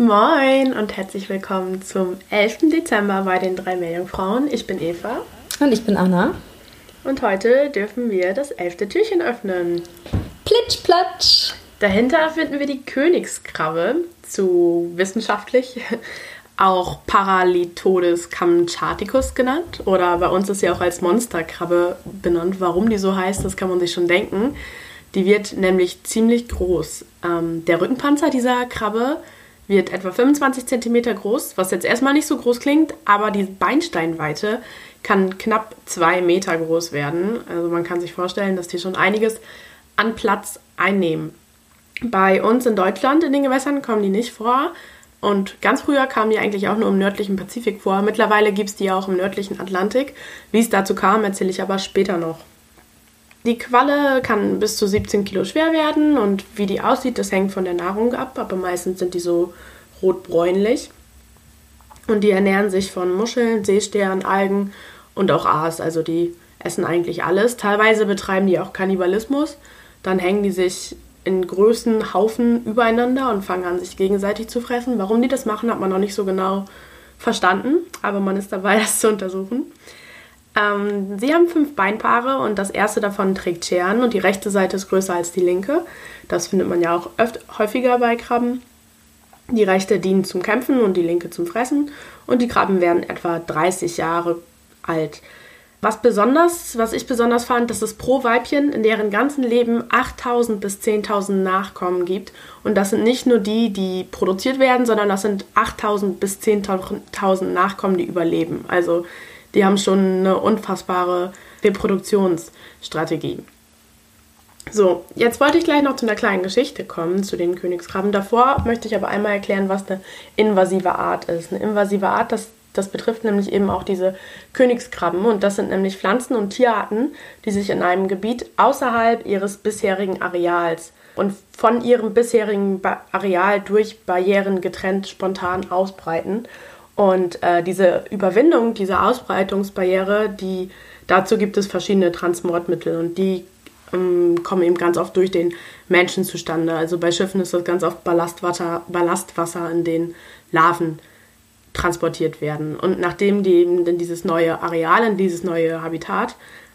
Moin und herzlich willkommen zum 11. Dezember bei den drei Meerjungfrauen. Ich bin Eva. Und ich bin Anna. Und heute dürfen wir das elfte Türchen öffnen. Plitsch, platsch. Dahinter finden wir die Königskrabbe, zu wissenschaftlich auch Paralitodes kamchaticus genannt. Oder bei uns ist sie auch als Monsterkrabbe benannt. Warum die so heißt, das kann man sich schon denken. Die wird nämlich ziemlich groß. Ähm, der Rückenpanzer dieser Krabbe wird etwa 25 cm groß, was jetzt erstmal nicht so groß klingt, aber die Beinsteinweite kann knapp 2 Meter groß werden. Also man kann sich vorstellen, dass die schon einiges an Platz einnehmen. Bei uns in Deutschland in den Gewässern kommen die nicht vor. Und ganz früher kamen die eigentlich auch nur im nördlichen Pazifik vor. Mittlerweile gibt es die auch im nördlichen Atlantik. Wie es dazu kam, erzähle ich aber später noch. Die Qualle kann bis zu 17 Kilo schwer werden und wie die aussieht, das hängt von der Nahrung ab, aber meistens sind die so rotbräunlich. Und die ernähren sich von Muscheln, Seesternen, Algen und auch Aas. Also die essen eigentlich alles. Teilweise betreiben die auch Kannibalismus. Dann hängen die sich in größten Haufen übereinander und fangen an, sich gegenseitig zu fressen. Warum die das machen, hat man noch nicht so genau verstanden, aber man ist dabei, das zu untersuchen. Ähm, sie haben fünf Beinpaare und das erste davon trägt Scheren und die rechte Seite ist größer als die linke. Das findet man ja auch öfter, häufiger bei Krabben. Die rechte dient zum Kämpfen und die linke zum Fressen und die Krabben werden etwa 30 Jahre alt. Was besonders, was ich besonders fand, dass es pro Weibchen in deren ganzen Leben 8000 bis 10.000 Nachkommen gibt. Und das sind nicht nur die, die produziert werden, sondern das sind 8000 bis 10.000 Nachkommen, die überleben. Also die haben schon eine unfassbare Reproduktionsstrategie. So, jetzt wollte ich gleich noch zu einer kleinen Geschichte kommen, zu den Königskrabben. Davor möchte ich aber einmal erklären, was eine invasive Art ist. Eine invasive Art, das das betrifft nämlich eben auch diese Königskrabben und das sind nämlich Pflanzen- und Tierarten, die sich in einem Gebiet außerhalb ihres bisherigen Areals und von ihrem bisherigen Areal durch Barrieren getrennt spontan ausbreiten. Und äh, diese Überwindung dieser Ausbreitungsbarriere, die dazu gibt es verschiedene Transportmittel und die ähm, kommen eben ganz oft durch den Menschen zustande. Also bei Schiffen ist das ganz oft Ballastwasser, Ballastwasser in den Larven transportiert werden. Und nachdem die eben in dieses neue Areal, in dieses neue Habitat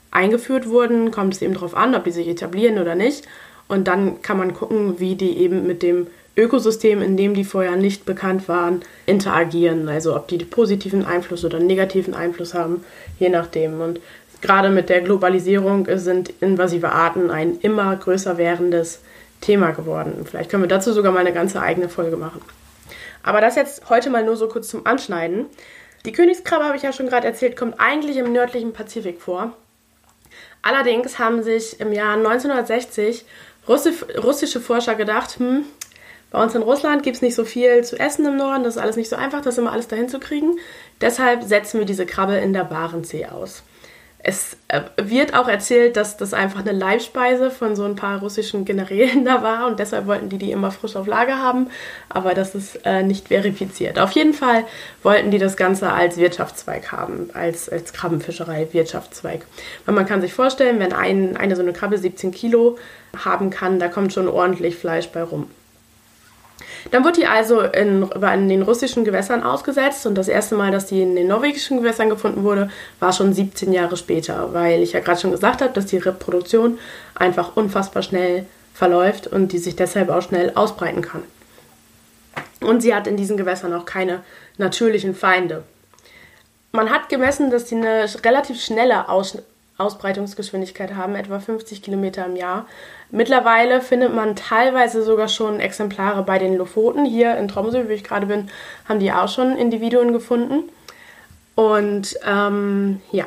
eingeführt wurden, kommt es eben darauf an, ob die sich etablieren oder nicht. Und dann kann man gucken, wie die eben mit dem Ökosystem, in dem die vorher nicht bekannt waren, interagieren. Also ob die positiven Einfluss oder negativen Einfluss haben, je nachdem. Und gerade mit der Globalisierung sind invasive Arten ein immer größer werdendes Thema geworden. Vielleicht können wir dazu sogar mal eine ganze eigene Folge machen. Aber das jetzt heute mal nur so kurz zum Anschneiden. Die Königskrabbe, habe ich ja schon gerade erzählt, kommt eigentlich im nördlichen Pazifik vor. Allerdings haben sich im Jahr 1960 russische Forscher gedacht, hm, bei uns in Russland gibt es nicht so viel zu essen im Norden, das ist alles nicht so einfach, das immer alles dahin zu kriegen. Deshalb setzen wir diese Krabbe in der Barentssee aus. Es äh, wird auch erzählt, dass das einfach eine Leibspeise von so ein paar russischen Generälen da war und deshalb wollten die die immer frisch auf Lager haben, aber das ist äh, nicht verifiziert. Auf jeden Fall wollten die das Ganze als Wirtschaftszweig haben, als, als Krabbenfischerei Wirtschaftszweig. Weil man kann sich vorstellen, wenn ein, eine so eine Krabbe 17 Kilo haben kann, da kommt schon ordentlich Fleisch bei rum. Dann wird die also in, in den russischen Gewässern ausgesetzt und das erste Mal, dass die in den norwegischen Gewässern gefunden wurde, war schon 17 Jahre später, weil ich ja gerade schon gesagt habe, dass die Reproduktion einfach unfassbar schnell verläuft und die sich deshalb auch schnell ausbreiten kann. Und sie hat in diesen Gewässern auch keine natürlichen Feinde. Man hat gemessen, dass sie eine relativ schnelle Aus Ausbreitungsgeschwindigkeit haben, etwa 50 Kilometer im Jahr. Mittlerweile findet man teilweise sogar schon Exemplare bei den Lofoten. Hier in Tromsø, wo ich gerade bin, haben die auch schon Individuen gefunden. Und ähm, ja,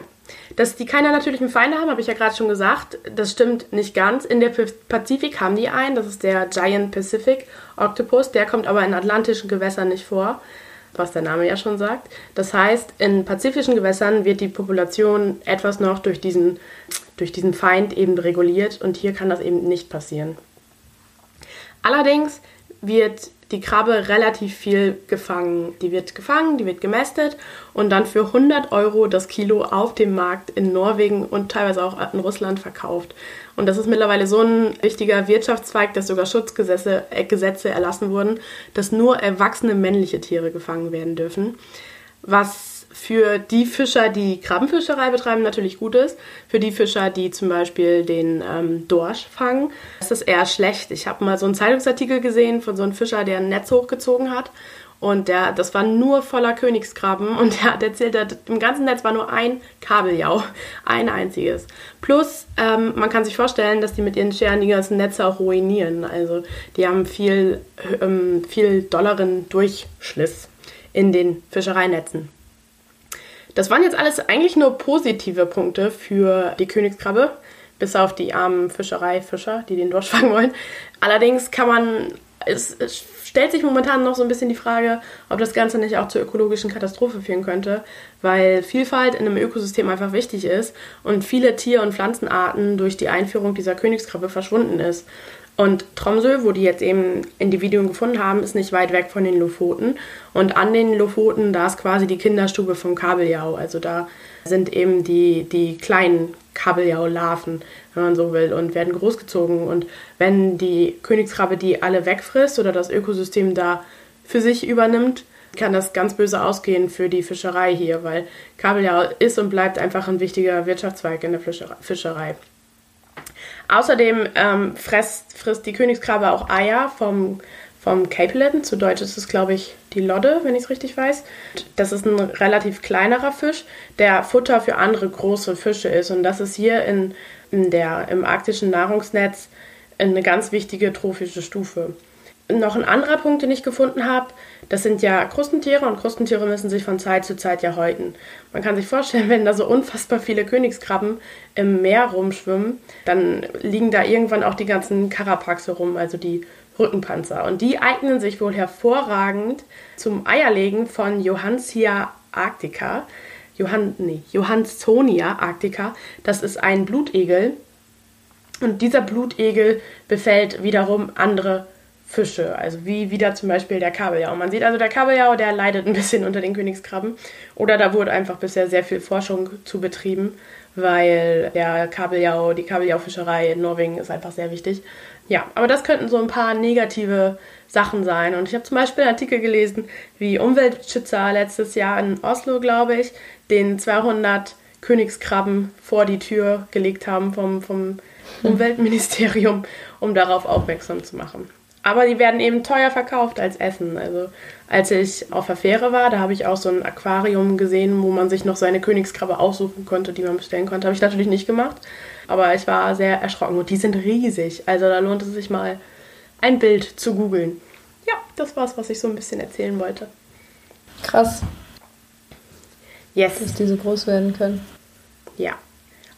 dass die keine natürlichen Feinde haben, habe ich ja gerade schon gesagt. Das stimmt nicht ganz. In der Pazifik haben die einen, das ist der Giant Pacific Octopus. Der kommt aber in atlantischen Gewässern nicht vor was der Name ja schon sagt. Das heißt, in pazifischen Gewässern wird die Population etwas noch durch diesen, durch diesen Feind eben reguliert und hier kann das eben nicht passieren. Allerdings wird die Krabbe relativ viel gefangen. Die wird gefangen, die wird gemästet und dann für 100 Euro das Kilo auf dem Markt in Norwegen und teilweise auch in Russland verkauft. Und das ist mittlerweile so ein wichtiger Wirtschaftszweig, dass sogar Schutzgesetze äh, Gesetze erlassen wurden, dass nur erwachsene männliche Tiere gefangen werden dürfen. Was für die Fischer, die Krabbenfischerei betreiben, natürlich gut ist. Für die Fischer, die zum Beispiel den ähm, Dorsch fangen, ist das eher schlecht. Ich habe mal so einen Zeitungsartikel gesehen von so einem Fischer, der ein Netz hochgezogen hat. Und der, das war nur voller Königskrabben. Und der hat erzählt, im ganzen Netz war nur ein Kabeljau. Ein einziges. Plus, ähm, man kann sich vorstellen, dass die mit ihren Scheren die ganzen Netze auch ruinieren. Also, die haben viel, ähm, viel dollaren Durchschliss in den Fischereinetzen. Das waren jetzt alles eigentlich nur positive Punkte für die Königskrabbe, bis auf die armen Fischereifischer, die den Dorsch fangen wollen. Allerdings kann man, es, es stellt sich momentan noch so ein bisschen die Frage, ob das Ganze nicht auch zur ökologischen Katastrophe führen könnte, weil Vielfalt in einem Ökosystem einfach wichtig ist und viele Tier- und Pflanzenarten durch die Einführung dieser Königskrabbe verschwunden ist. Und Tromsø, wo die jetzt eben Individuen gefunden haben, ist nicht weit weg von den Lofoten. Und an den Lofoten, da ist quasi die Kinderstube vom Kabeljau. Also da sind eben die, die kleinen Kabeljau-Larven, wenn man so will, und werden großgezogen. Und wenn die Königskrabbe die alle wegfrisst oder das Ökosystem da für sich übernimmt, kann das ganz böse ausgehen für die Fischerei hier, weil Kabeljau ist und bleibt einfach ein wichtiger Wirtschaftszweig in der Fischerei. Außerdem ähm, frisst, frisst die Königskrabbe auch Eier vom, vom Capelin. Zu Deutsch ist es, glaube ich, die Lodde, wenn ich es richtig weiß. Das ist ein relativ kleinerer Fisch, der Futter für andere große Fische ist. Und das ist hier in, in der, im arktischen Nahrungsnetz eine ganz wichtige trophische Stufe noch ein anderer Punkt, den ich gefunden habe, das sind ja Krustentiere und Krustentiere müssen sich von Zeit zu Zeit ja häuten. Man kann sich vorstellen, wenn da so unfassbar viele Königskrabben im Meer rumschwimmen, dann liegen da irgendwann auch die ganzen Karapaxe rum, also die Rückenpanzer. Und die eignen sich wohl hervorragend zum Eierlegen von Johansia arctica. Johann, nee, Johansonia arctica. Das ist ein Blutegel. Und dieser Blutegel befällt wiederum andere Fische, also wie wieder zum Beispiel der Kabeljau. Man sieht also, der Kabeljau, der leidet ein bisschen unter den Königskrabben. Oder da wurde einfach bisher sehr viel Forschung zu betrieben, weil der Kabeljau, die Kabeljaufischerei in Norwegen ist einfach sehr wichtig. Ja, aber das könnten so ein paar negative Sachen sein. Und ich habe zum Beispiel einen Artikel gelesen, wie Umweltschützer letztes Jahr in Oslo, glaube ich, den 200 Königskrabben vor die Tür gelegt haben vom, vom Umweltministerium, um darauf aufmerksam zu machen. Aber die werden eben teuer verkauft als Essen. Also als ich auf der Fähre war, da habe ich auch so ein Aquarium gesehen, wo man sich noch seine Königskrabbe aussuchen konnte, die man bestellen konnte. Habe ich natürlich nicht gemacht. Aber ich war sehr erschrocken. Und die sind riesig. Also da lohnt es sich mal, ein Bild zu googeln. Ja, das war's, was ich so ein bisschen erzählen wollte. Krass. Yes. Dass die so groß werden können. Ja.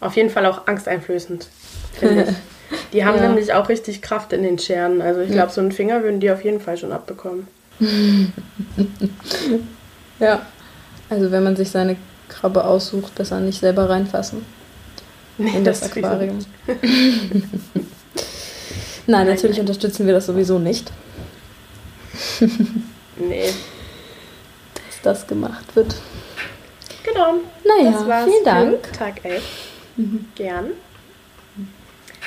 Auf jeden Fall auch angsteinflößend, finde ich. Die haben ja. nämlich auch richtig Kraft in den Scheren. Also ich glaube, so einen Finger würden die auf jeden Fall schon abbekommen. ja. Also wenn man sich seine Krabbe aussucht, besser nicht selber reinfassen. Nee, in das, das Aquarium. Nein, natürlich unterstützen wir das sowieso nicht. nee. Dass das gemacht wird. Genau. Naja, vielen Dank. Tag 11. Mhm. Gern.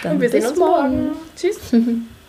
Dann Und wir sehen uns morgen. morgen. Tschüss.